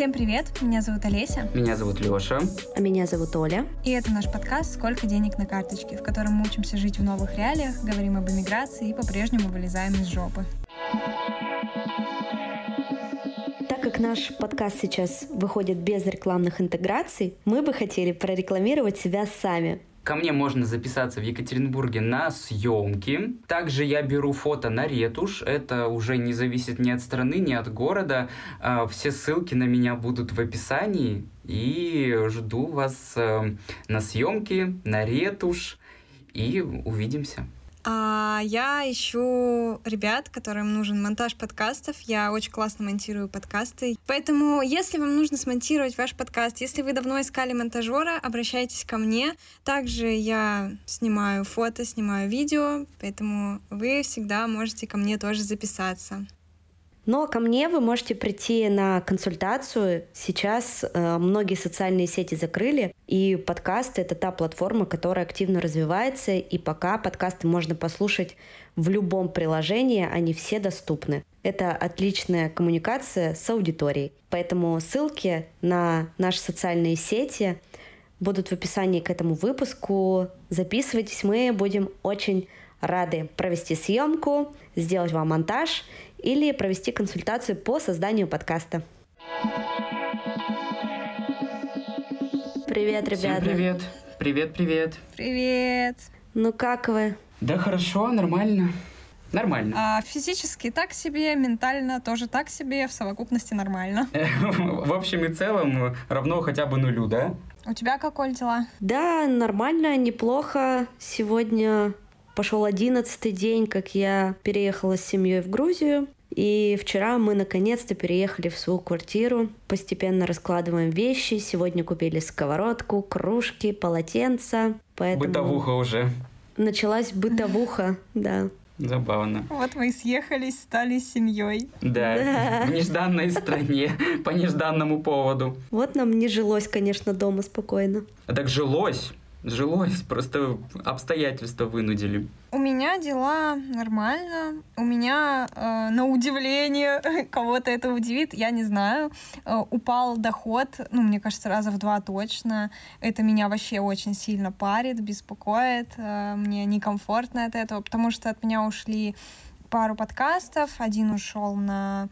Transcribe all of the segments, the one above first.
Всем привет, меня зовут Олеся. Меня зовут Леша. А меня зовут Оля. И это наш подкаст «Сколько денег на карточке», в котором мы учимся жить в новых реалиях, говорим об эмиграции и по-прежнему вылезаем из жопы. Так как наш подкаст сейчас выходит без рекламных интеграций, мы бы хотели прорекламировать себя сами. Ко мне можно записаться в Екатеринбурге на съемки. Также я беру фото на ретушь. Это уже не зависит ни от страны, ни от города. А, все ссылки на меня будут в описании. И жду вас э, на съемки, на ретушь. И увидимся. А я ищу ребят, которым нужен монтаж подкастов. Я очень классно монтирую подкасты. Поэтому, если вам нужно смонтировать ваш подкаст, если вы давно искали монтажера, обращайтесь ко мне. Также я снимаю фото, снимаю видео, поэтому вы всегда можете ко мне тоже записаться. Но ко мне вы можете прийти на консультацию. Сейчас э, многие социальные сети закрыли, и подкасты — это та платформа, которая активно развивается, и пока подкасты можно послушать в любом приложении, они все доступны. Это отличная коммуникация с аудиторией. Поэтому ссылки на наши социальные сети будут в описании к этому выпуску. Записывайтесь, мы будем очень рады провести съемку, сделать вам монтаж или провести консультацию по созданию подкаста. Привет, ребята. Всем привет. Привет, привет. Привет. Ну как вы? Да хорошо, нормально. Нормально. А физически так себе, ментально тоже так себе, в совокупности нормально. В общем и целом равно хотя бы нулю, да? У тебя как, Оль, дела? Да, нормально, неплохо. Сегодня пошел одиннадцатый день, как я переехала с семьей в Грузию. И вчера мы наконец-то переехали в свою квартиру. Постепенно раскладываем вещи. Сегодня купили сковородку, кружки, полотенца. Поэтому бытовуха уже. Началась бытовуха, да. Забавно. Вот мы и съехались, стали семьей. Да, да, в нежданной стране, по нежданному поводу. Вот нам не жилось, конечно, дома спокойно. А так жилось. Жилось, просто обстоятельства вынудили. У меня дела нормально. У меня, э, на удивление, кого-то это удивит, я не знаю, э, упал доход, ну, мне кажется, раза в два точно. Это меня вообще очень сильно парит, беспокоит. Э, мне некомфортно от этого, потому что от меня ушли пару подкастов. Один ушел на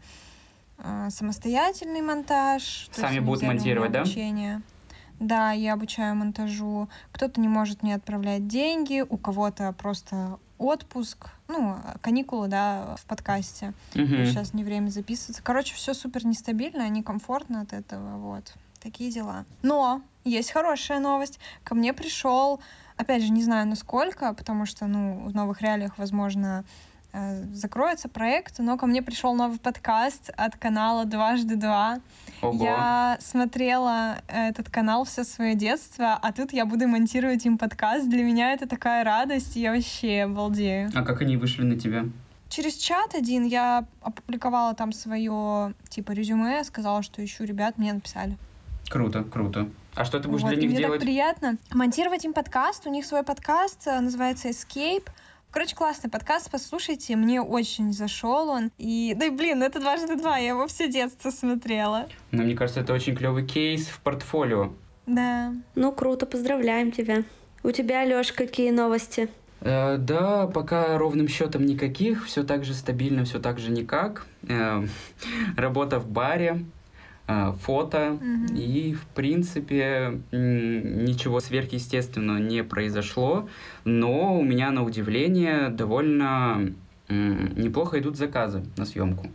э, самостоятельный монтаж. Сами будут монтировать, обучение. да? Да, я обучаю монтажу. Кто-то не может мне отправлять деньги, у кого-то просто отпуск, ну, каникулы, да, в подкасте. Угу. Сейчас не время записываться. Короче, все супер нестабильно, некомфортно от этого, вот. Такие дела. Но есть хорошая новость. Ко мне пришел, опять же, не знаю насколько, потому что, ну, в новых реалиях, возможно, закроется проект, но ко мне пришел новый подкаст от канала «Дважды два». Ого. Я смотрела этот канал все свое детство, а тут я буду монтировать им подкаст. Для меня это такая радость, я вообще обалдею. А как они вышли на тебя? Через чат один я опубликовала там свое типа резюме, сказала, что ищу ребят, мне написали. Круто, круто. А что ты будешь вот, для них мне делать? так приятно. Монтировать им подкаст. У них свой подкаст, э, называется Escape. Короче, классный подкаст, послушайте, мне очень зашел он. И, да и блин, это дважды два, я его все детство смотрела. Но мне кажется, это очень клевый кейс в портфолио. Да. Ну, круто, поздравляем тебя. У тебя, Лёш, какие новости? Э, да, пока ровным счетом никаких, все так же стабильно, все так же никак. Э, работа в баре, фото, угу. и, в принципе, ничего сверхъестественного не произошло, но у меня, на удивление, довольно неплохо идут заказы на съемку.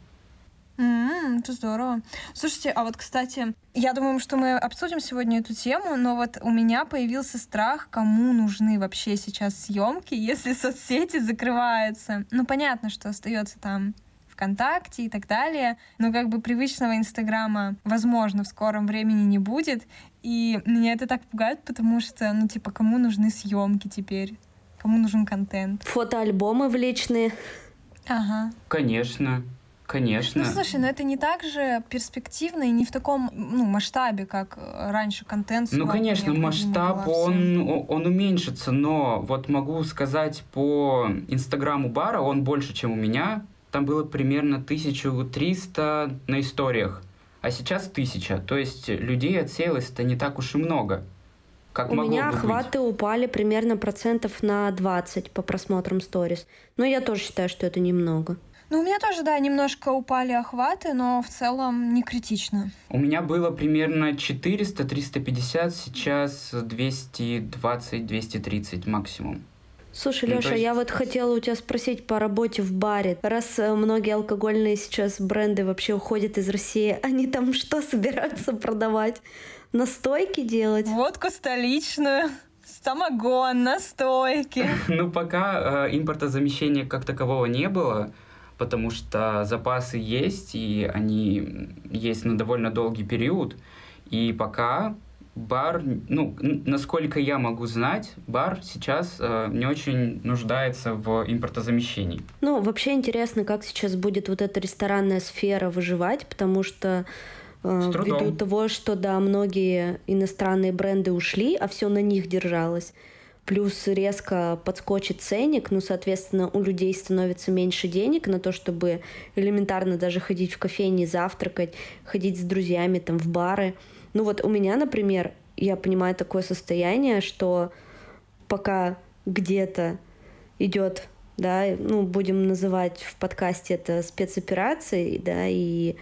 Mm, это здорово. Слушайте, а вот, кстати, я думаю, что мы обсудим сегодня эту тему, но вот у меня появился страх, кому нужны вообще сейчас съемки, если соцсети закрываются. Ну, понятно, что остается там ВКонтакте и так далее. Но как бы привычного Инстаграма, возможно, в скором времени не будет. И меня это так пугает, потому что, ну, типа, кому нужны съемки теперь? Кому нужен контент? Фотоальбомы в личные. Ага. Конечно. Конечно. Ну, слушай, но это не так же перспективно и не в таком ну, масштабе, как раньше контент. Ну, конечно, масштаб, он, он уменьшится, но вот могу сказать по инстаграму бара, он больше, чем у меня, там было примерно 1300 на историях. а сейчас тысяча. То есть людей отсеялось-то не так уж и много. Как У меня охваты быть. упали примерно процентов на 20 по просмотрам сторис. Но я тоже считаю, что это немного. Ну, у меня тоже, да, немножко упали охваты, но в целом не критично. У меня было примерно 400-350, сейчас 220-230 максимум. Слушай, ну, Леша, есть... я вот хотела у тебя спросить по работе в баре. Раз э, многие алкогольные сейчас бренды вообще уходят из России, они там что собираются продавать? Настойки делать? Водку столичную. Самогон, настойки. Ну, пока э, импортозамещения как такового не было, потому что запасы есть, и они есть на довольно долгий период. И пока бар, ну, насколько я могу знать, бар сейчас э, не очень нуждается в импортозамещении. Ну, вообще интересно, как сейчас будет вот эта ресторанная сфера выживать, потому что э, ввиду того, что, да, многие иностранные бренды ушли, а все на них держалось, плюс резко подскочит ценник, ну, соответственно, у людей становится меньше денег на то, чтобы элементарно даже ходить в кофейни, завтракать, ходить с друзьями там в бары – ну вот у меня, например, я понимаю такое состояние, что пока где-то идет, да, ну, будем называть в подкасте это спецоперацией, да, и,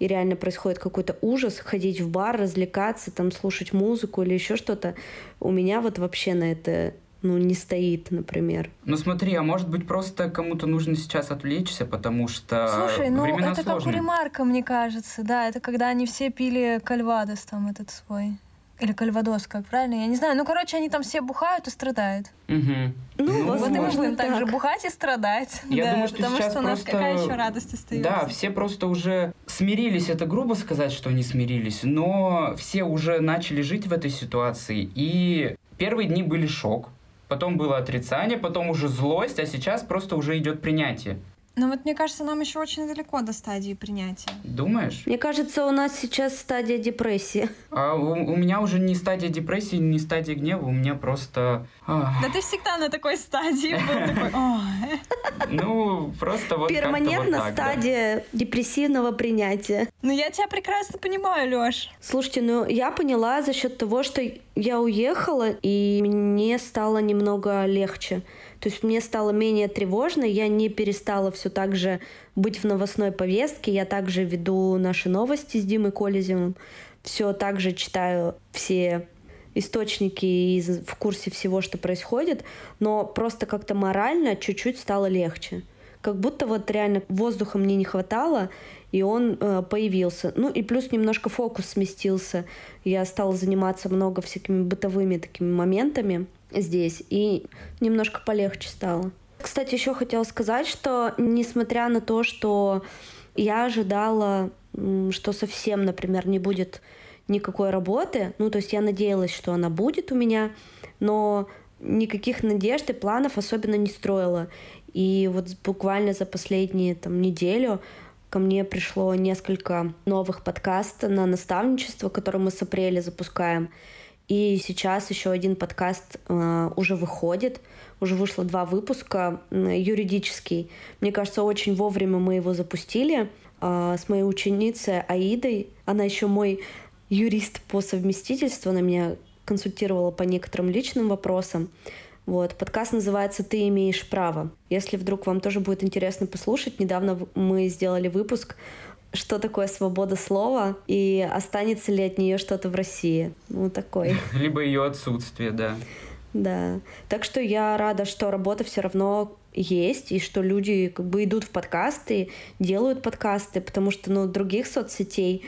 и реально происходит какой-то ужас, ходить в бар, развлекаться, там, слушать музыку или еще что-то, у меня вот вообще на это ну, не стоит, например. Ну смотри, а может быть просто кому-то нужно сейчас отвлечься, потому что Слушай, ну времена это сложные. как у Ремарка, мне кажется, да, это когда они все пили кальвадос там этот свой. Или кальвадос, как правильно? Я не знаю. Ну, короче, они там все бухают и страдают. Угу. Ну, ну, вот и мы будем так же бухать и страдать. Я да, думаю, что потому сейчас что у нас просто... какая еще радость остается. Да, все просто уже смирились, это грубо сказать, что они смирились, но все уже начали жить в этой ситуации, и первые дни были шок, потом было отрицание, потом уже злость, а сейчас просто уже идет принятие. Но вот мне кажется, нам еще очень далеко до стадии принятия. Думаешь? Мне кажется, у нас сейчас стадия депрессии. А у, у меня уже не стадия депрессии, не стадия гнева, у меня просто... Ах. Да ты всегда на такой стадии был Ну, просто вот Перманентно стадия депрессивного принятия. Ну, я тебя прекрасно понимаю, Лёш. Слушайте, ну, я поняла за счет того, что я уехала, и мне стало немного легче. То есть мне стало менее тревожно, я не перестала все так же быть в новостной повестке, я также веду наши новости с Димой Колезевым, все так же читаю все источники и в курсе всего, что происходит, но просто как-то морально чуть-чуть стало легче. Как будто вот реально воздуха мне не хватало, и он э, появился. Ну и плюс немножко фокус сместился. Я стала заниматься много всякими бытовыми такими моментами здесь, и немножко полегче стало. Кстати, еще хотела сказать, что несмотря на то, что я ожидала, что совсем, например, не будет никакой работы, ну, то есть я надеялась, что она будет у меня, но никаких надежд и планов особенно не строила. И вот буквально за последние там, неделю ко мне пришло несколько новых подкастов на наставничество, которые мы с апреля запускаем. И сейчас еще один подкаст э, уже выходит. Уже вышло два выпуска, э, юридический. Мне кажется, очень вовремя мы его запустили э, с моей ученицей Аидой. Она еще мой юрист по совместительству. Она меня консультировала по некоторым личным вопросам. Вот. Подкаст называется «Ты имеешь право». Если вдруг вам тоже будет интересно послушать, недавно мы сделали выпуск что такое свобода слова и останется ли от нее что-то в России. Ну, такой. Либо ее отсутствие, да. Да. Так что я рада, что работа все равно есть, и что люди как бы идут в подкасты, делают подкасты, потому что, ну, других соцсетей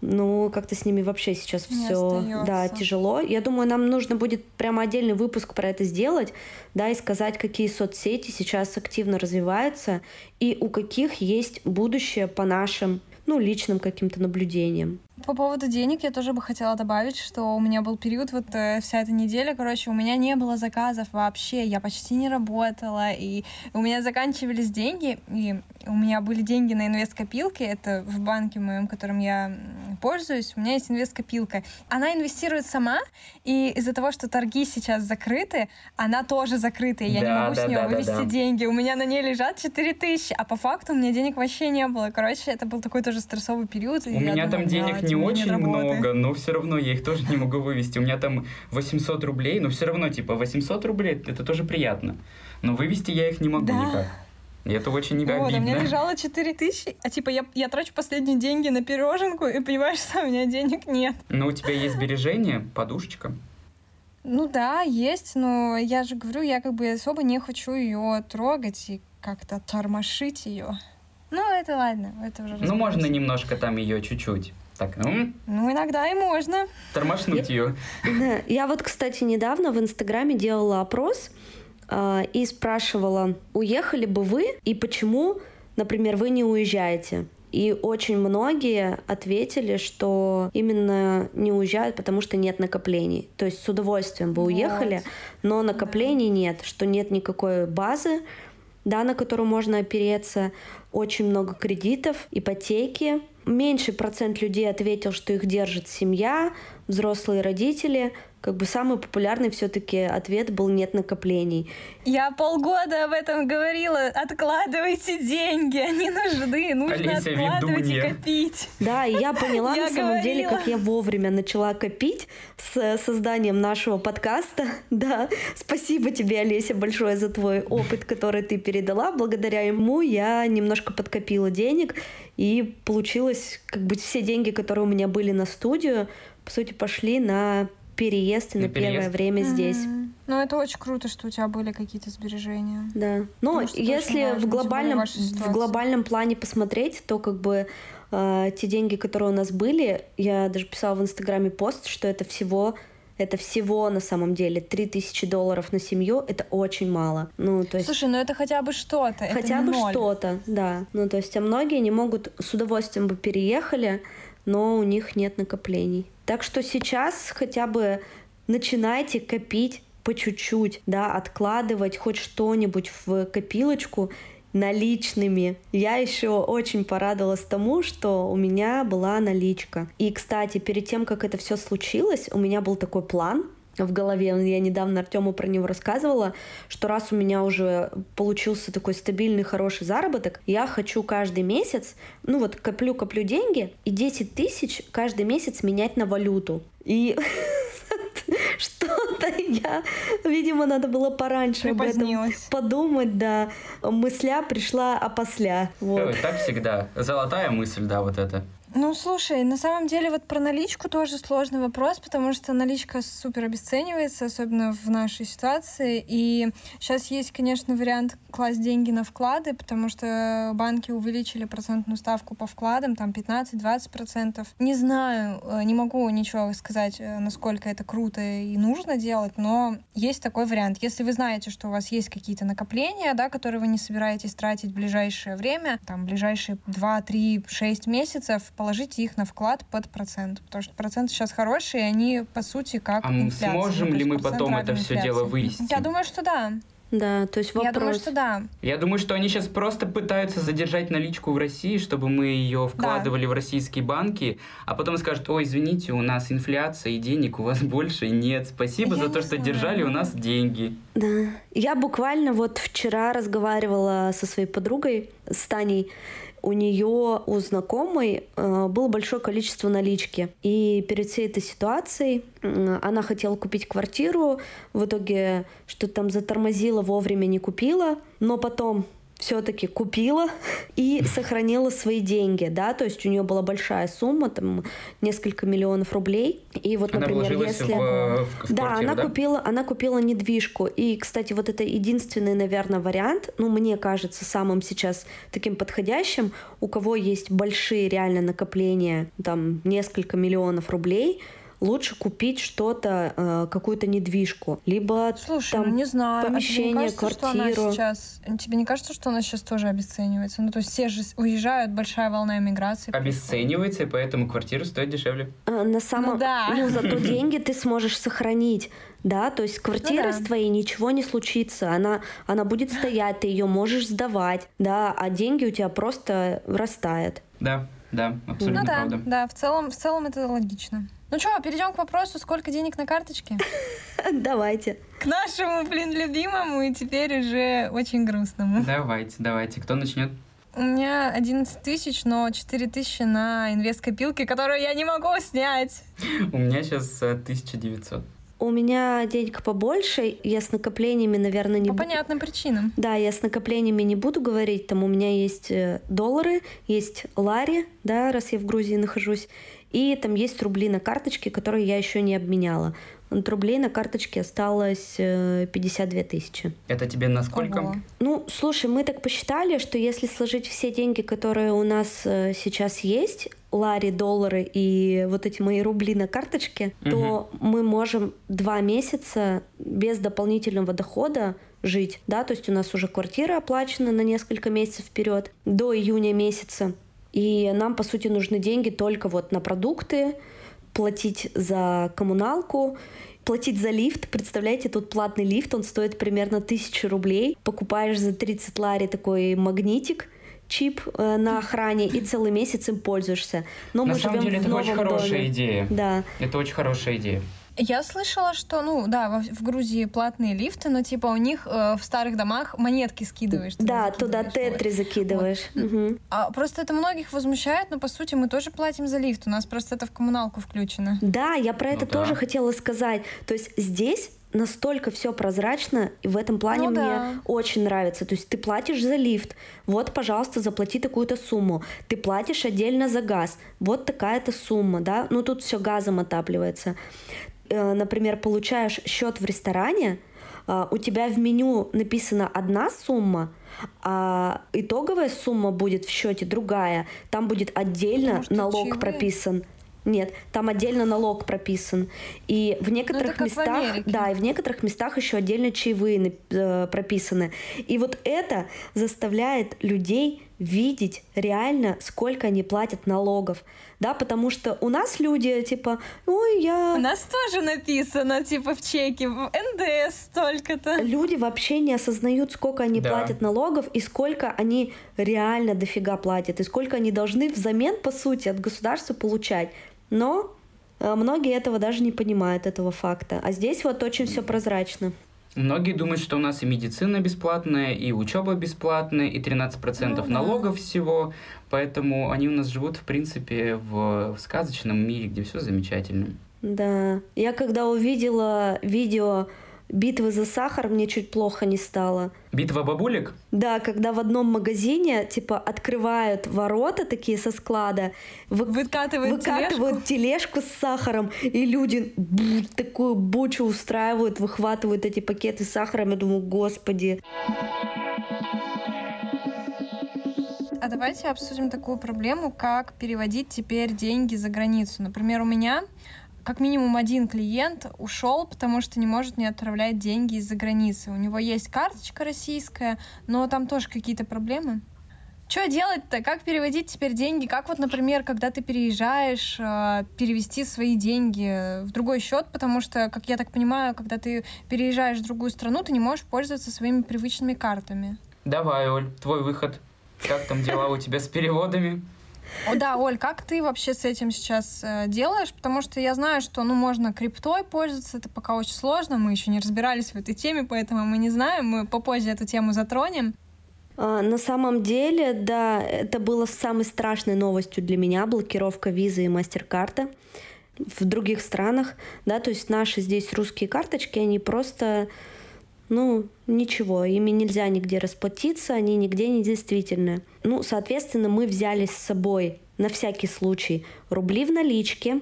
ну, как-то с ними вообще сейчас все да, тяжело. Я думаю, нам нужно будет прямо отдельный выпуск про это сделать, да, и сказать, какие соцсети сейчас активно развиваются и у каких есть будущее по нашим, ну, личным каким-то наблюдениям. По поводу денег я тоже бы хотела добавить, что у меня был период, вот э, вся эта неделя, короче, у меня не было заказов вообще, я почти не работала, и у меня заканчивались деньги, и у меня были деньги на инвест-копилке, это в банке моем, которым я пользуюсь, у меня есть инвест-копилка. Она инвестирует сама, и из-за того, что торги сейчас закрыты, она тоже закрыта, и я да, не могу да, с нее да, вывести да, да. деньги. У меня на ней лежат 4 тысячи, а по факту у меня денег вообще не было. Короче, это был такой тоже стрессовый период. У меня там денег не очень много, но все равно я их тоже не могу вывести. У меня там 800 рублей, но все равно, типа, 800 рублей, это тоже приятно. Но вывести я их не могу да. никак. И это очень не вот, обидно. у меня лежало 4 тысячи, а типа я, я трачу последние деньги на пироженку и понимаешь, что у меня денег нет. Но у тебя есть сбережения, подушечка? Ну да, есть, но я же говорю, я как бы особо не хочу ее трогать и как-то тормошить ее. Ну, это ладно, это уже Ну, можно немножко там ее чуть-чуть. Так, ну... Ну, иногда и можно. Тормошнуть ее. Да. Я вот, кстати, недавно в Инстаграме делала опрос э, и спрашивала, уехали бы вы и почему, например, вы не уезжаете? И очень многие ответили, что именно не уезжают, потому что нет накоплений. То есть с удовольствием бы уехали, но накоплений нет, что нет никакой базы, да, на которую можно опереться, очень много кредитов, ипотеки. Меньший процент людей ответил, что их держит семья, взрослые родители, как бы самый популярный все-таки ответ был нет накоплений. Я полгода об этом говорила. Откладывайте деньги, они нужны, нужно Алися, откладывать и копить. Да, и я поняла на самом деле, как я вовремя начала копить с созданием нашего подкаста. Да, спасибо тебе, Олеся, большое за твой опыт, который ты передала. Благодаря ему я немножко подкопила денег и получилось, как бы все деньги, которые у меня были на студию, по сути, пошли на переезд и на, на первое время mm-hmm. здесь. Ну, это очень круто, что у тебя были какие-то сбережения. Да. Ну, если в глобальном, в глобальном плане посмотреть, то как бы э, те деньги, которые у нас были, я даже писала в Инстаграме пост, что это всего это всего на самом деле 3000 долларов на семью, это очень мало. Ну, то есть... Слушай, ну это хотя бы что-то. Хотя бы что-то, да. Ну, то есть, а многие не могут с удовольствием бы переехали, но у них нет накоплений. Так что сейчас хотя бы начинайте копить по чуть-чуть, да, откладывать хоть что-нибудь в копилочку наличными. Я еще очень порадовалась тому, что у меня была наличка. И, кстати, перед тем, как это все случилось, у меня был такой план, в голове. Я недавно Артему про него рассказывала, что раз у меня уже получился такой стабильный, хороший заработок, я хочу каждый месяц, ну вот коплю-коплю деньги, и 10 тысяч каждый месяц менять на валюту. И что-то я, видимо, надо было пораньше об этом подумать, да. Мысля пришла опосля. Вот. Так всегда. Золотая мысль, да, вот это. Ну, слушай, на самом деле вот про наличку тоже сложный вопрос, потому что наличка супер обесценивается, особенно в нашей ситуации. И сейчас есть, конечно, вариант класть деньги на вклады, потому что банки увеличили процентную ставку по вкладам, там 15-20%. Не знаю, э, не могу ничего сказать, э, насколько это круто и нужно делать, но есть такой вариант. Если вы знаете, что у вас есть какие-то накопления, да, которые вы не собираетесь тратить в ближайшее время, там, ближайшие 2, 3, 6 месяцев, положите их на вклад под процент, потому что проценты сейчас хорошие, и они, по сути, как а инфляция. сможем ну, ли мы потом это все дело вывести? Я думаю, что да. Да, то есть вопрос... Я думаю, что да. Я думаю, что они сейчас просто пытаются задержать наличку в России, чтобы мы ее вкладывали да. в российские банки, а потом скажут, ой, извините, у нас инфляция и денег у вас больше нет. Спасибо Я за то, что знаю. держали у нас деньги. Да. Я буквально вот вчера разговаривала со своей подругой, с Таней, у нее, у знакомой, э, было большое количество налички. И перед всей этой ситуацией она хотела купить квартиру, в итоге что-то там затормозила, вовремя не купила, но потом все-таки купила и сохранила свои деньги, да, то есть у нее была большая сумма, там несколько миллионов рублей, и вот, она например, если в, в, в да, квартиру, она да? купила, она купила недвижку, и, кстати, вот это единственный, наверное, вариант, ну мне кажется самым сейчас таким подходящим, у кого есть большие реально накопления, там несколько миллионов рублей, лучше купить что-то, э, какую-то недвижку, либо Слушай, там ну не знаю, помещение, а тебе не кажется, квартиру. Что она сейчас, тебе не кажется, что она сейчас тоже обесценивается? Ну то есть все же уезжают, большая волна эмиграции. Обесценивается, и поэтому квартира стоит дешевле. А, на самом, ну, да. ну зато деньги ты сможешь сохранить да, то есть квартира ну, да. с твоей ничего не случится, она, она будет стоять, ты ее можешь сдавать, да, а деньги у тебя просто растают. Да, да, абсолютно ну, да, правда. Да, в целом, в целом это логично. Ну что, перейдем к вопросу, сколько денег на карточке? Давайте. К нашему, блин, любимому и теперь уже очень грустному. Давайте, давайте. Кто начнет? У меня 11 тысяч, но 4 тысячи на инвест-копилке, которую я не могу снять. У меня сейчас 1900. У меня денег побольше, я с накоплениями, наверное, не... По понятным причинам. Да, я с накоплениями не буду говорить, там у меня есть э, доллары, есть лари, да, раз я в Грузии нахожусь, и там есть рубли на карточке, которые я еще не обменяла. От рублей на карточке осталось 52 э, тысячи. Это тебе на сколько? Ого. Ну, слушай, мы так посчитали, что если сложить все деньги, которые у нас э, сейчас есть, лари, доллары и вот эти мои рубли на карточке, угу. то мы можем два месяца без дополнительного дохода жить, да, то есть у нас уже квартира оплачена на несколько месяцев вперед, до июня месяца, и нам, по сути, нужны деньги только вот на продукты, платить за коммуналку, платить за лифт. Представляете, тут платный лифт, он стоит примерно 1000 рублей. Покупаешь за 30 лари такой магнитик, чип э, на охране и целый месяц им пользуешься. Но на мы самом деле это очень хорошая доме. идея. Да. Это очень хорошая идея. Я слышала, что, ну, да, в, в Грузии платные лифты, но типа у них э, в старых домах монетки скидываешь. Да, туда тетри закидываешь. Вот. Угу. А, просто это многих возмущает, но по сути мы тоже платим за лифт. У нас просто это в коммуналку включено. Да, я про ну, это да. тоже хотела сказать. То есть здесь настолько все прозрачно, и в этом плане ну, мне да. очень нравится. То есть ты платишь за лифт, вот, пожалуйста, заплати такую-то сумму. Ты платишь отдельно за газ, вот такая-то сумма, да. Ну тут все газом отапливается. Э, например, получаешь счет в ресторане, э, у тебя в меню написана одна сумма, а итоговая сумма будет в счете другая. Там будет отдельно Может, налог чаевые? прописан. Нет, там отдельно налог прописан. И в некоторых местах, в да, и в некоторых местах еще отдельно чаевые э, прописаны. И вот это заставляет людей видеть реально, сколько они платят налогов. Да, потому что у нас люди, типа, ой, я... У нас тоже написано, типа, в чеке, в НДС столько-то. Люди вообще не осознают, сколько они да. платят налогов и сколько они реально дофига платят, и сколько они должны взамен, по сути, от государства получать. Но э, многие этого даже не понимают, этого факта. А здесь вот очень все прозрачно. Многие думают, что у нас и медицина бесплатная, и учеба бесплатная, и 13% ну, налогов да. всего. Поэтому они у нас живут, в принципе, в, в сказочном мире, где все замечательно. Да. Я когда увидела видео битвы за сахар мне чуть плохо не стало. Битва бабулек? Да, когда в одном магазине, типа, открывают ворота такие со склада, вы, выкатывают, выкатывают тележку. тележку с сахаром, и люди бу, такую бучу устраивают, выхватывают эти пакеты с сахаром. Я думаю, господи. А давайте обсудим такую проблему, как переводить теперь деньги за границу. Например, у меня как минимум один клиент ушел, потому что не может мне отправлять деньги из-за границы. У него есть карточка российская, но там тоже какие-то проблемы. Что делать-то? Как переводить теперь деньги? Как вот, например, когда ты переезжаешь, э, перевести свои деньги в другой счет, потому что, как я так понимаю, когда ты переезжаешь в другую страну, ты не можешь пользоваться своими привычными картами. Давай, Оль, твой выход. Как там дела у тебя с переводами? Да, Оль, как ты вообще с этим сейчас э, делаешь? Потому что я знаю, что ну, можно криптой пользоваться, это пока очень сложно, мы еще не разбирались в этой теме, поэтому мы не знаем, мы попозже эту тему затронем. А, на самом деле, да, это было самой страшной новостью для меня, блокировка визы и мастер-карта в других странах, да, то есть наши здесь русские карточки, они просто ну, ничего, ими нельзя нигде расплатиться, они нигде не действительны. Ну, соответственно, мы взяли с собой на всякий случай рубли в наличке,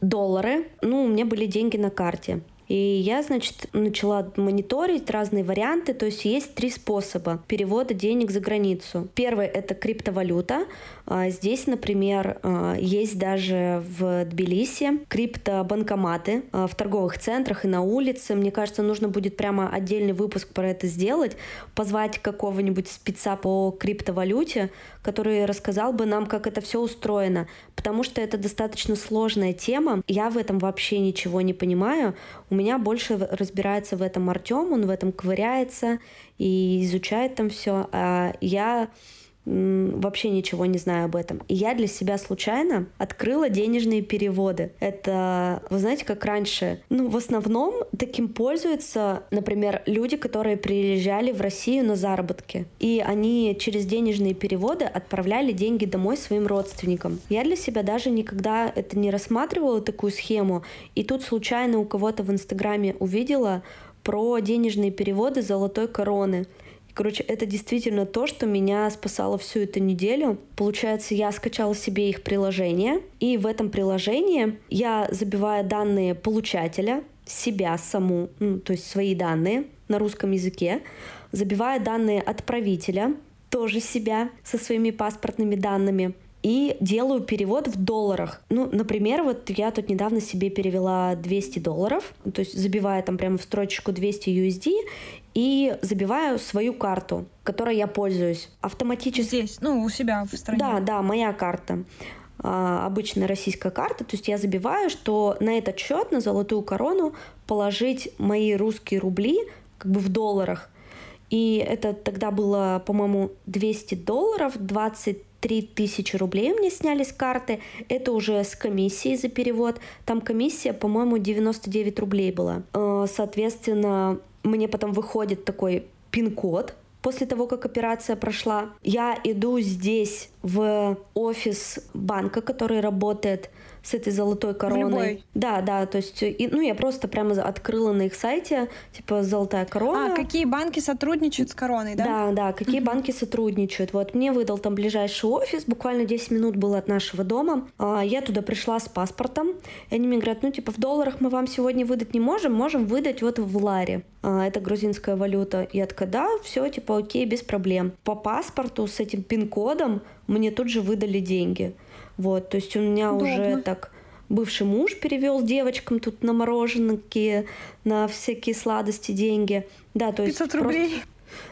доллары, ну, у меня были деньги на карте. И я, значит, начала мониторить разные варианты. То есть есть три способа перевода денег за границу. Первый — это криптовалюта. А, здесь, например, а, есть даже в Тбилиси криптобанкоматы а, в торговых центрах и на улице. Мне кажется, нужно будет прямо отдельный выпуск про это сделать, позвать какого-нибудь спеца по криптовалюте, который рассказал бы нам, как это все устроено, потому что это достаточно сложная тема. Я в этом вообще ничего не понимаю. У меня больше разбирается в этом Артем, он в этом ковыряется и изучает там все. А я вообще ничего не знаю об этом. И я для себя случайно открыла денежные переводы. Это, вы знаете, как раньше, ну, в основном таким пользуются, например, люди, которые приезжали в Россию на заработки. И они через денежные переводы отправляли деньги домой своим родственникам. Я для себя даже никогда это не рассматривала, такую схему. И тут случайно у кого-то в Инстаграме увидела про денежные переводы золотой короны. Короче, это действительно то, что меня спасало всю эту неделю. Получается, я скачала себе их приложение, и в этом приложении я забиваю данные получателя, себя саму, ну, то есть свои данные на русском языке, забиваю данные отправителя, тоже себя со своими паспортными данными, и делаю перевод в долларах. Ну, например, вот я тут недавно себе перевела 200 долларов, то есть забивая там прямо в строчку 200 USD и забиваю свою карту, которой я пользуюсь автоматически. Здесь, ну, у себя в стране. Да, да, моя карта а, обычная российская карта, то есть я забиваю, что на этот счет, на золотую корону, положить мои русские рубли как бы в долларах. И это тогда было, по-моему, 200 долларов, 20 3000 рублей мне сняли с карты. Это уже с комиссией за перевод. Там комиссия, по-моему, 99 рублей была. Э, соответственно, мне потом выходит такой пин-код, после того, как операция прошла. Я иду здесь в офис банка, который работает с этой золотой короной. Любой. Да, да, то есть, и, ну, я просто прямо открыла на их сайте, типа, золотая корона. А, какие банки сотрудничают с короной, да? Да, да, какие банки сотрудничают. Вот, мне выдал там ближайший офис, буквально 10 минут было от нашего дома. А, я туда пришла с паспортом, и они мне говорят, ну, типа, в долларах мы вам сегодня выдать не можем, можем выдать вот в ларе. А, это грузинская валюта. Я такая, да, все, типа, окей, без проблем. По паспорту с этим пин-кодом мне тут же выдали деньги. Вот, то есть у меня Удобно. уже так бывший муж перевел девочкам тут на мороженки, на всякие сладости деньги. Да, то есть 500 рублей?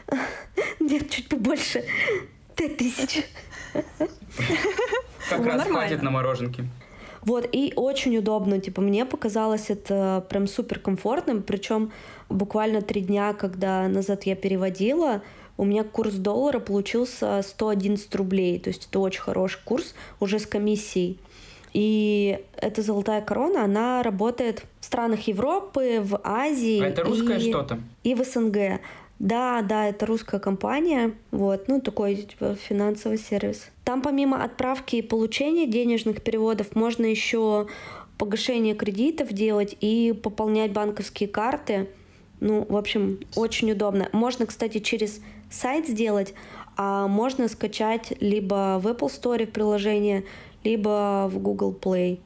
Просто... Нет, чуть побольше. Пять тысяч. Как раз хватит на мороженки. Вот, и очень удобно, типа, мне показалось это прям супер комфортным, причем буквально три дня, когда назад я переводила, у меня курс доллара получился 111 рублей. То есть это очень хороший курс уже с комиссией. И эта золотая корона, она работает в странах Европы, в Азии. А это русское и, что-то? И в СНГ. Да, да, это русская компания, вот, ну такой типа финансовый сервис. Там помимо отправки и получения денежных переводов можно еще погашение кредитов делать и пополнять банковские карты. Ну, в общем, очень удобно. Можно, кстати, через сайт сделать, а можно скачать либо в Apple Store приложение, либо в Google Play.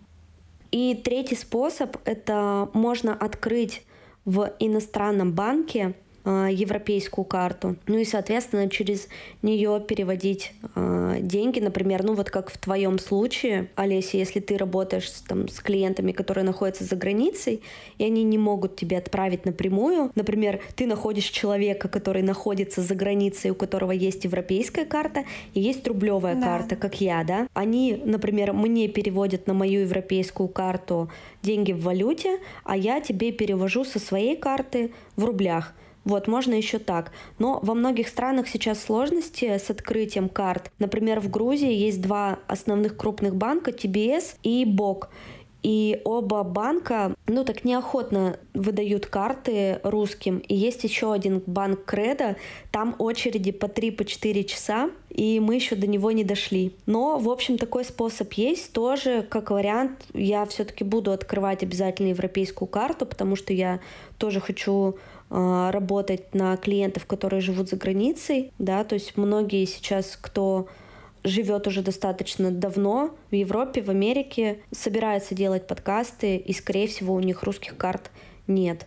И третий способ — это можно открыть в иностранном банке европейскую карту. Ну и, соответственно, через нее переводить э, деньги, например, ну вот как в твоем случае, Олеся, если ты работаешь там, с клиентами, которые находятся за границей, и они не могут тебе отправить напрямую, например, ты находишь человека, который находится за границей, у которого есть европейская карта и есть рублевая да. карта, как я, да, они, например, мне переводят на мою европейскую карту деньги в валюте, а я тебе перевожу со своей карты в рублях. Вот, можно еще так. Но во многих странах сейчас сложности с открытием карт. Например, в Грузии есть два основных крупных банка, TBS и БОК. И оба банка, ну так неохотно выдают карты русским. И есть еще один банк Кредо, там очереди по 3-4 по часа, и мы еще до него не дошли. Но, в общем, такой способ есть. Тоже, как вариант, я все-таки буду открывать обязательно европейскую карту, потому что я тоже хочу работать на клиентов, которые живут за границей, да, то есть многие сейчас, кто живет уже достаточно давно в Европе, в Америке, собираются делать подкасты, и, скорее всего, у них русских карт нет.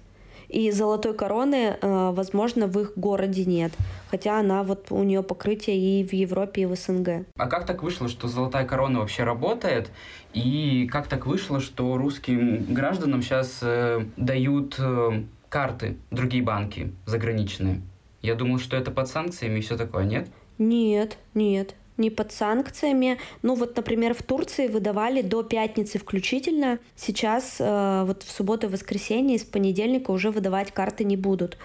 И золотой короны, э, возможно, в их городе нет. Хотя она вот у нее покрытие и в Европе, и в СНГ. А как так вышло, что золотая корона вообще работает? И как так вышло, что русским гражданам сейчас э, дают э, карты другие банки заграничные? Я думал, что это под санкциями и все такое, нет? Нет, нет не под санкциями. Ну вот, например, в Турции выдавали до пятницы включительно. Сейчас э, вот в субботу и воскресенье из понедельника уже выдавать карты не будут.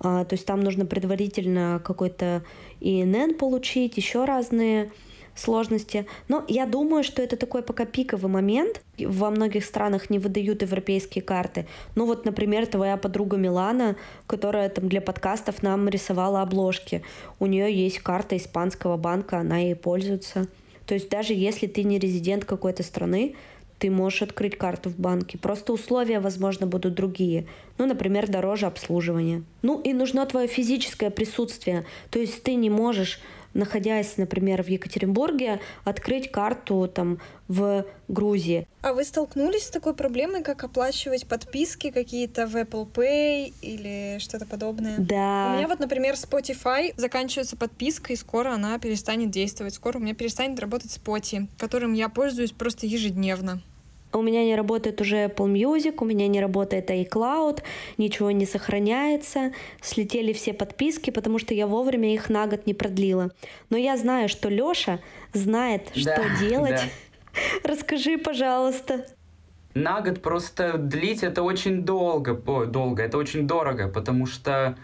Э, то есть там нужно предварительно какой-то ИНН получить, еще разные сложности. Но я думаю, что это такой пока пиковый момент. Во многих странах не выдают европейские карты. Ну вот, например, твоя подруга Милана, которая там для подкастов нам рисовала обложки. У нее есть карта испанского банка, она ей пользуется. То есть даже если ты не резидент какой-то страны, ты можешь открыть карту в банке. Просто условия, возможно, будут другие. Ну, например, дороже обслуживания. Ну и нужно твое физическое присутствие. То есть ты не можешь находясь, например, в Екатеринбурге, открыть карту там в Грузии. А вы столкнулись с такой проблемой, как оплачивать подписки какие-то в Apple Pay или что-то подобное? Да. У меня вот, например, Spotify заканчивается подписка, и скоро она перестанет действовать. Скоро у меня перестанет работать Spotify, которым я пользуюсь просто ежедневно. У меня не работает уже Apple Music, у меня не работает iCloud, ничего не сохраняется, слетели все подписки, потому что я вовремя их на год не продлила. Но я знаю, что Лёша знает, да, что делать. Да. Расскажи, пожалуйста. На год просто длить это очень долго, о, долго, это очень дорого, потому что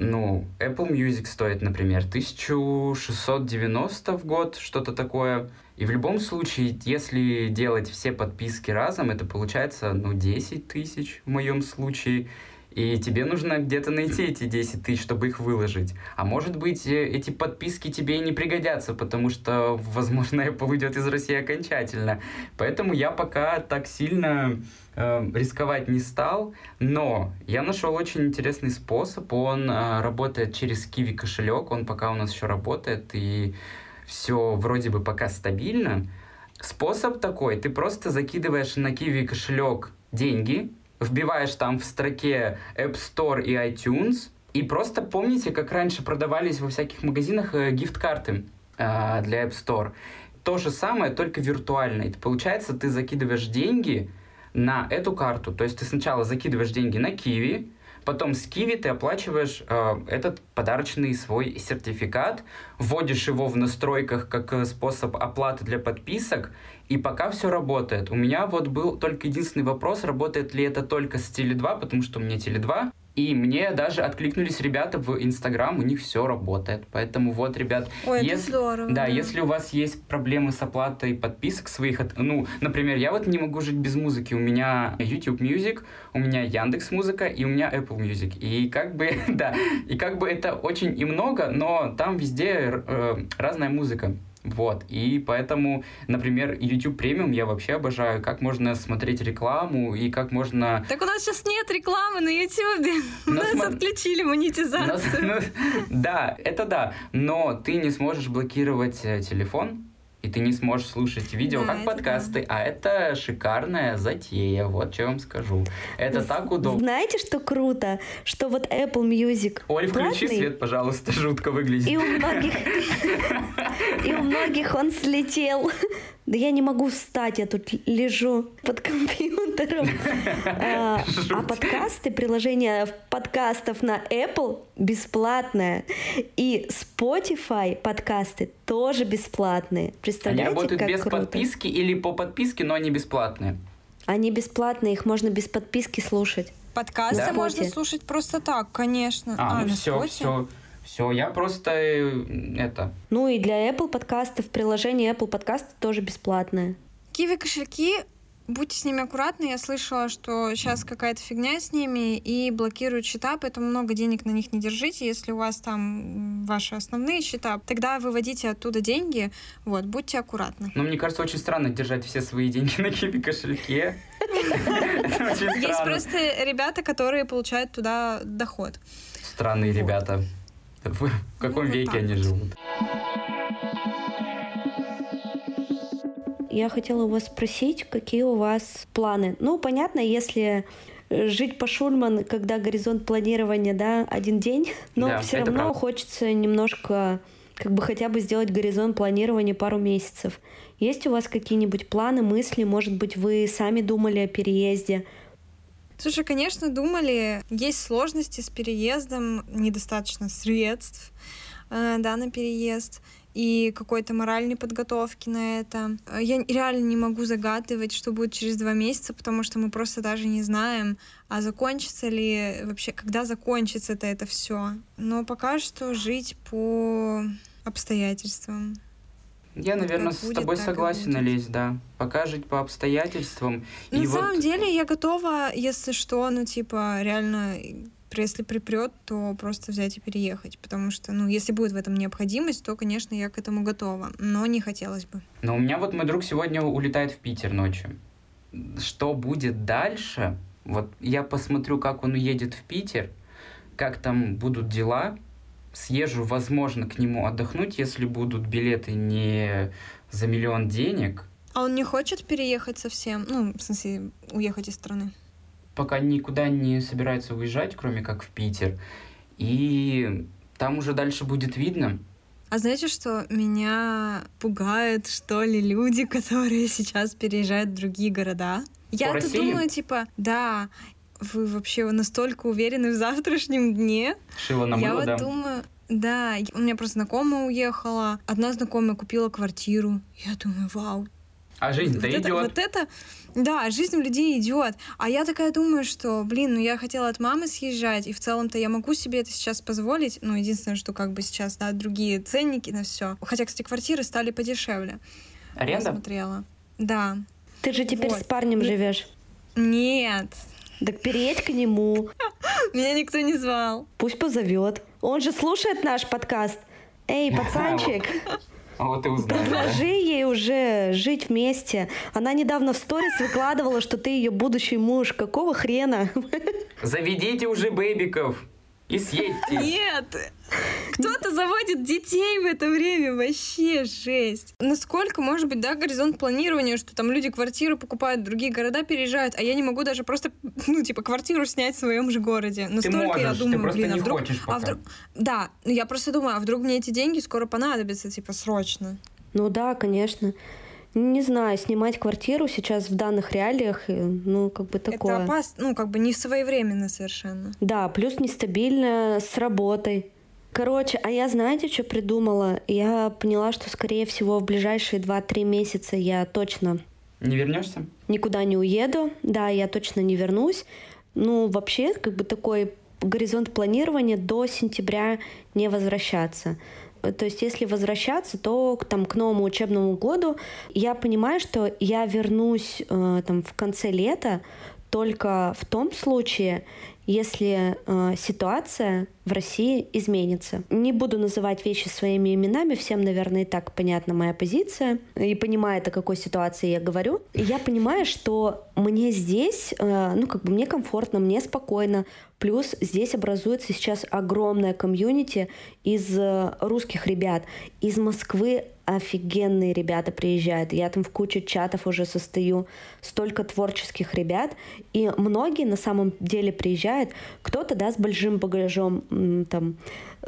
ну, Apple Music стоит, например, 1690 в год, что-то такое. И в любом случае, если делать все подписки разом, это получается, ну, 10 тысяч в моем случае. И тебе нужно где-то найти эти 10 тысяч, чтобы их выложить. А может быть, э, эти подписки тебе и не пригодятся, потому что, возможно, Apple уйдет из России окончательно. Поэтому я пока так сильно э, рисковать не стал. Но я нашел очень интересный способ. Он э, работает через Kiwi кошелек. Он пока у нас еще работает. И все вроде бы пока стабильно. Способ такой, ты просто закидываешь на Kiwi кошелек деньги, вбиваешь там в строке App Store и iTunes, и просто помните, как раньше продавались во всяких магазинах э, гифт-карты э, для App Store. То же самое, только виртуально. И получается, ты закидываешь деньги на эту карту. То есть ты сначала закидываешь деньги на Kiwi, Потом с Kiwi ты оплачиваешь э, этот подарочный свой сертификат, вводишь его в настройках как э, способ оплаты для подписок, и пока все работает. У меня вот был только единственный вопрос, работает ли это только с Теле2, потому что у меня Теле2, и мне даже откликнулись ребята в Инстаграм, у них все работает. Поэтому вот, ребят, Ой, если, это здорово. Да, если у вас есть проблемы с оплатой подписок своих, ну, например, я вот не могу жить без музыки. У меня YouTube Music, у меня Яндекс Музыка и у меня Apple Music. И как бы, да, и как бы это очень и много, но там везде э, разная музыка. Вот, и поэтому, например, YouTube премиум я вообще обожаю, как можно смотреть рекламу и как можно... Так у нас сейчас нет рекламы на YouTube, нас см... отключили монетизацию. Но, ну, да, это да, но ты не сможешь блокировать э, телефон, и ты не сможешь слушать видео да, как подкасты, да. а это шикарная затея, вот что я вам скажу. Это так удобно. Знаете, что круто? Что вот Apple Music Оль, включи свет, пожалуйста, жутко выглядит. И у многих, и у многих он слетел. Да я не могу встать, я тут лежу под компьютером. А, а подкасты, приложение подкастов на Apple бесплатное. И Spotify подкасты тоже бесплатные. Представляете, Они работают как без круто? подписки или по подписке, но они бесплатные. Они бесплатные, их можно без подписки слушать. Подкасты да? можно слушать просто так, конечно. А, а ну все, все. Все, я просто э, это. Ну и для Apple подкастов приложение Apple подкасты тоже бесплатное. Киви кошельки Будьте с ними аккуратны. Я слышала, что сейчас какая-то фигня с ними и блокируют счета, поэтому много денег на них не держите. Если у вас там ваши основные счета, тогда выводите оттуда деньги. Вот, будьте аккуратны. Ну, мне кажется, очень странно держать все свои деньги на киви кошельке. Есть просто ребята, которые получают туда доход. Странные ребята. В каком ну, веке они живут? Я хотела у вас спросить, какие у вас планы. Ну, понятно, если жить по Шульман, когда горизонт планирования, да, один день, но да, все равно правда. хочется немножко как бы хотя бы сделать горизонт планирования пару месяцев. Есть у вас какие-нибудь планы, мысли? Может быть, вы сами думали о переезде? Слушай, конечно, думали. Есть сложности с переездом, недостаточно средств э, да, на переезд и какой-то моральной подготовки на это. Я реально не могу загадывать, что будет через два месяца, потому что мы просто даже не знаем, а закончится ли вообще, когда закончится это, это все. Но пока что жить по обстоятельствам. Я, наверное, с тобой согласен, Олесь, да. Пока жить по обстоятельствам. На и самом вот... деле я готова, если что, ну, типа, реально, если припрет, то просто взять и переехать. Потому что, ну, если будет в этом необходимость, то, конечно, я к этому готова. Но не хотелось бы. Но у меня вот мой друг сегодня улетает в Питер ночью. Что будет дальше? Вот я посмотрю, как он уедет в Питер, как там будут дела, съезжу, возможно, к нему отдохнуть, если будут билеты не за миллион денег. А он не хочет переехать совсем? Ну, в смысле, уехать из страны? Пока никуда не собирается уезжать, кроме как в Питер. И там уже дальше будет видно. А знаете, что меня пугает, что ли, люди, которые сейчас переезжают в другие города? Я-то думаю, типа, да, вы вообще настолько уверены в завтрашнем дне? Шила на Я вот да. думаю, да, у меня просто знакомая уехала, одна знакомая купила квартиру. Я думаю, вау. А жизнь-то вот идет. Это, вот это, да, жизнь у людей идет. А я такая думаю, что, блин, ну я хотела от мамы съезжать, и в целом-то я могу себе это сейчас позволить. Ну, единственное, что как бы сейчас, да, другие ценники на все. Хотя, кстати, квартиры стали подешевле. Аренда? Я смотрела. Да. Ты же теперь вот. с парнем живешь. Нет, так переедь к нему. Меня никто не звал. Пусть позовет. Он же слушает наш подкаст. Эй, пацанчик. А вот и узнали. Предложи ей уже жить вместе. Она недавно в сторис выкладывала, что ты ее будущий муж. Какого хрена? Заведите уже бэбиков и съедьте. Нет! Кто-то заводит детей в это время, вообще жесть. Насколько может быть, да, горизонт планирования, что там люди квартиру покупают, другие города переезжают, а я не могу даже просто, ну, типа, квартиру снять в своем же городе. Настолько ты можешь, я думаю, ты просто блин, не а вдруг... хочешь пока. А вдруг... Да, я просто думаю, а вдруг мне эти деньги скоро понадобятся, типа, срочно. Ну да, конечно. Не знаю, снимать квартиру сейчас в данных реалиях, ну, как бы такое. Это опасно, ну, как бы не своевременно совершенно. Да, плюс нестабильно с работой. Короче, а я знаете, что придумала? Я поняла, что, скорее всего, в ближайшие 2-3 месяца я точно... Не вернешься? Никуда не уеду. Да, я точно не вернусь. Ну, вообще, как бы такой горизонт планирования до сентября не возвращаться. То есть, если возвращаться, то там, к новому учебному году я понимаю, что я вернусь э, там, в конце лета только в том случае, если э, ситуация в России изменится. Не буду называть вещи своими именами, всем, наверное, и так понятна моя позиция, и понимает, о какой ситуации я говорю. Я понимаю, что мне здесь, э, ну, как бы мне комфортно, мне спокойно, Плюс здесь образуется сейчас огромная комьюнити из э, русских ребят. Из Москвы офигенные ребята приезжают. Я там в куче чатов уже состою. Столько творческих ребят. И многие на самом деле приезжают. Кто-то, да, с большим багажом там,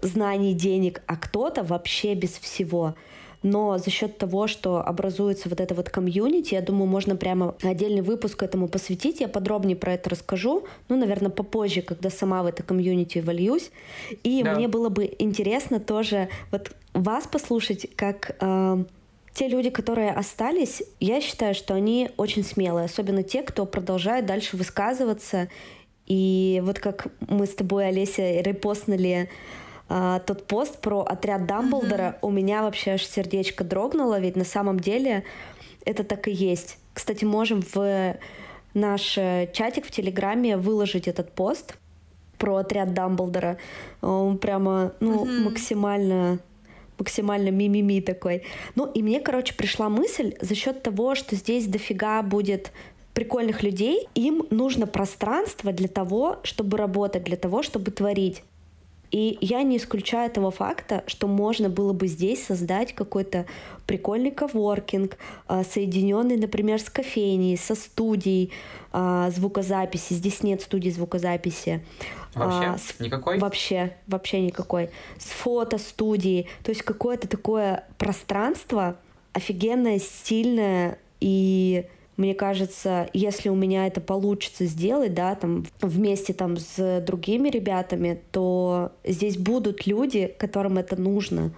знаний, денег, а кто-то вообще без всего но за счет того, что образуется вот это вот комьюнити, я думаю, можно прямо отдельный выпуск этому посвятить. Я подробнее про это расскажу, ну, наверное, попозже, когда сама в это комьюнити вольюсь. И да. мне было бы интересно тоже вот вас послушать, как э, те люди, которые остались, я считаю, что они очень смелые, особенно те, кто продолжает дальше высказываться. И вот как мы с тобой, Олеся, репостнули а, тот пост про отряд Дамблдора, mm-hmm. у меня вообще аж сердечко дрогнуло, ведь на самом деле это так и есть. Кстати, можем в наш э, чатик в Телеграме выложить этот пост про отряд Дамблдора. Он прямо, ну, mm-hmm. максимально максимально мимими такой. Ну, и мне, короче, пришла мысль за счет того, что здесь дофига будет прикольных людей, им нужно пространство для того, чтобы работать, для того, чтобы творить. И я не исключаю того факта, что можно было бы здесь создать какой-то прикольный коворкинг, а, соединенный, например, с кофейней, со студией а, звукозаписи. Здесь нет студии звукозаписи. Вообще? А, с... Никакой? Вообще, вообще никакой. С фотостудией. То есть какое-то такое пространство офигенное, стильное и мне кажется, если у меня это получится сделать, да, там вместе там с другими ребятами, то здесь будут люди, которым это нужно.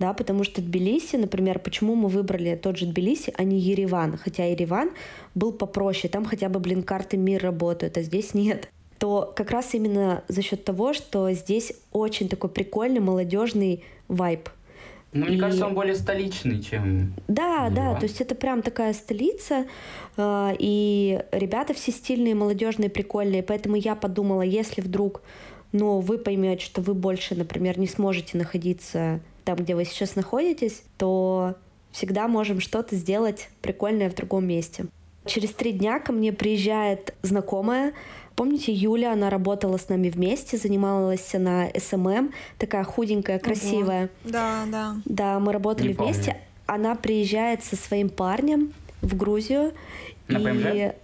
Да, потому что Тбилиси, например, почему мы выбрали тот же Тбилиси, а не Ереван, хотя Ереван был попроще, там хотя бы, блин, карты мир работают, а здесь нет то как раз именно за счет того, что здесь очень такой прикольный молодежный вайб. Ну, мне и... кажется, он более столичный, чем... Да, Ереван. да, то есть это прям такая столица, э, и ребята все стильные, молодежные, прикольные, поэтому я подумала, если вдруг, ну, вы поймете, что вы больше, например, не сможете находиться там, где вы сейчас находитесь, то всегда можем что-то сделать прикольное в другом месте. Через три дня ко мне приезжает знакомая, Помните, Юля, она работала с нами вместе, занималась на SMM, такая худенькая, красивая. Ого. Да, да. Да, мы работали Не вместе. Помню. Она приезжает со своим парнем в Грузию. На и... ПМЖ?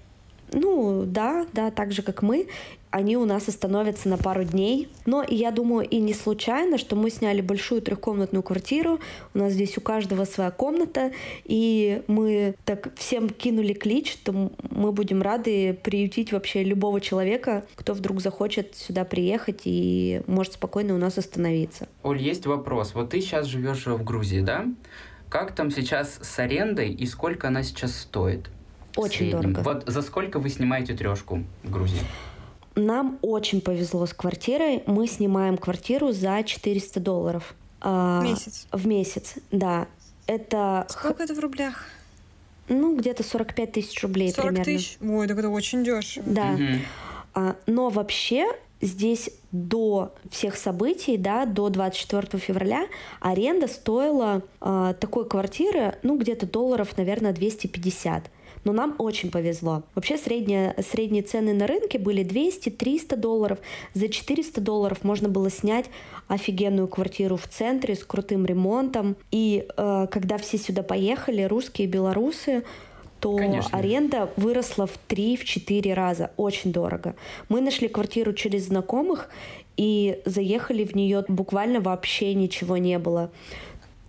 Ну, да, да, так же, как мы они у нас остановятся на пару дней. Но я думаю, и не случайно, что мы сняли большую трехкомнатную квартиру. У нас здесь у каждого своя комната. И мы так всем кинули клич, что мы будем рады приютить вообще любого человека, кто вдруг захочет сюда приехать и может спокойно у нас остановиться. Оль, есть вопрос. Вот ты сейчас живешь в Грузии, да? Как там сейчас с арендой и сколько она сейчас стоит? Очень дорого. Вот за сколько вы снимаете трешку в Грузии? Нам очень повезло с квартирой. Мы снимаем квартиру за 400 долларов. А, в месяц? В месяц, да. Это... Сколько это в рублях? Ну, где-то 45 тысяч рублей 40 примерно. тысяч? Ой, так это очень дешево. Да. Угу. А, но вообще здесь до всех событий, да, до 24 февраля аренда стоила э, такой квартиры, ну, где-то долларов, наверное, 250 но нам очень повезло. Вообще средние, средние цены на рынке были 200-300 долларов. За 400 долларов можно было снять офигенную квартиру в центре с крутым ремонтом. И э, когда все сюда поехали, русские и белорусы, то Конечно. аренда выросла в 3-4 раза. Очень дорого. Мы нашли квартиру через знакомых и заехали в нее буквально вообще ничего не было.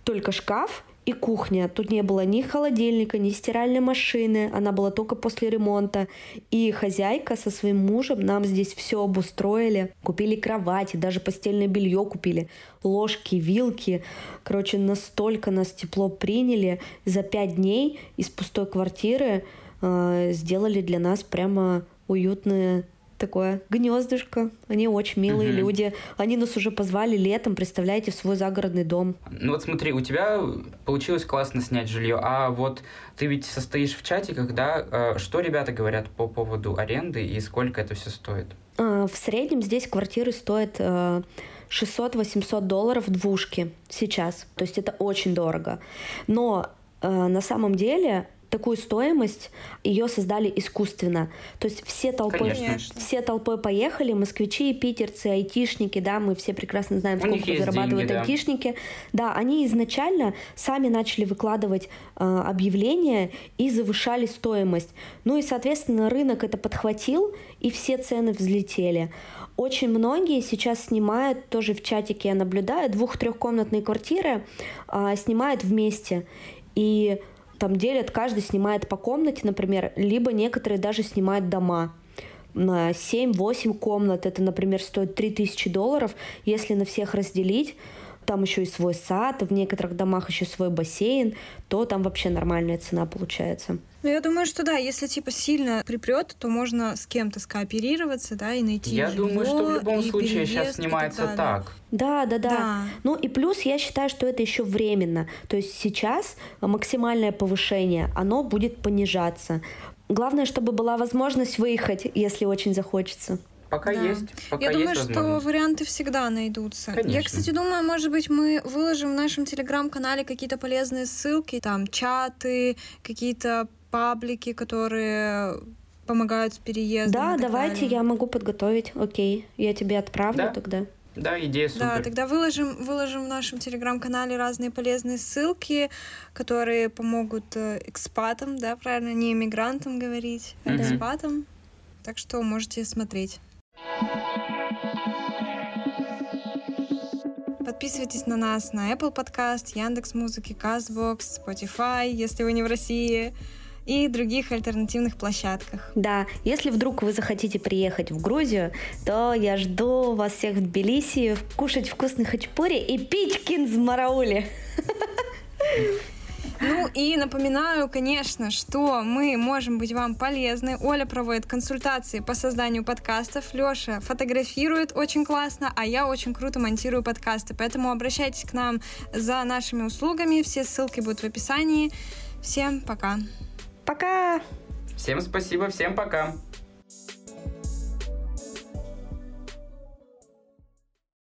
Только шкаф, и кухня. Тут не было ни холодильника, ни стиральной машины. Она была только после ремонта. И хозяйка со своим мужем нам здесь все обустроили. Купили кровати, даже постельное белье купили. Ложки, вилки. Короче, настолько нас тепло приняли. За пять дней из пустой квартиры э, сделали для нас прямо уютные такое гнездышко. Они очень милые угу. люди. Они нас уже позвали летом, представляете, в свой загородный дом. Ну вот смотри, у тебя получилось классно снять жилье, а вот ты ведь состоишь в чате, когда э, что ребята говорят по поводу аренды и сколько это все стоит? А, в среднем здесь квартиры стоят 600-800 э, долларов двушки сейчас. То есть это очень дорого. Но э, на самом деле такую стоимость ее создали искусственно. То есть все толпой, все толпой поехали, москвичи, питерцы, айтишники, да, мы все прекрасно знаем, сколько зарабатывают деньги, айтишники. Да. да, они изначально сами начали выкладывать э, объявления и завышали стоимость. Ну и, соответственно, рынок это подхватил, и все цены взлетели. Очень многие сейчас снимают, тоже в чатике я наблюдаю, двух-трехкомнатные квартиры э, снимают вместе. И там делят, каждый снимает по комнате, например, либо некоторые даже снимают дома на 7-8 комнат. Это, например, стоит 3000 долларов. Если на всех разделить, там еще и свой сад, в некоторых домах еще свой бассейн, то там вообще нормальная цена получается. Ну, я думаю, что да, если типа сильно припрет, то можно с кем-то скооперироваться, да, и найти Я жилье, думаю, что в любом случае сейчас снимается так, так. Да, да, да, да. Ну и плюс я считаю, что это еще временно. То есть сейчас максимальное повышение, оно будет понижаться. Главное, чтобы была возможность выехать, если очень захочется. Пока да. есть. Пока Я думаю, есть что варианты всегда найдутся. Конечно. Я, кстати, думаю, может быть, мы выложим в нашем телеграм-канале какие-то полезные ссылки, там чаты, какие-то паблики, которые помогают с переездом. Да, давайте далее. я могу подготовить. Окей, я тебе отправлю да? тогда. Да, идея супер. Да, тогда выложим, выложим в нашем телеграм-канале разные полезные ссылки, которые помогут э, экспатам, да, правильно, не иммигрантам говорить, а mm-hmm. экспатам. Так что можете смотреть. Подписывайтесь на нас на Apple Podcast, Яндекс Музыки, Castbox, Spotify, если вы не в России и других альтернативных площадках. Да, если вдруг вы захотите приехать в Грузию, то я жду вас всех в Тбилиси, кушать вкусный хачпури и пить кинзмараули. Ну и напоминаю, конечно, что мы можем быть вам полезны. Оля проводит консультации по созданию подкастов, Леша фотографирует очень классно, а я очень круто монтирую подкасты. Поэтому обращайтесь к нам за нашими услугами. Все ссылки будут в описании. Всем пока. Пока! Всем спасибо, всем пока!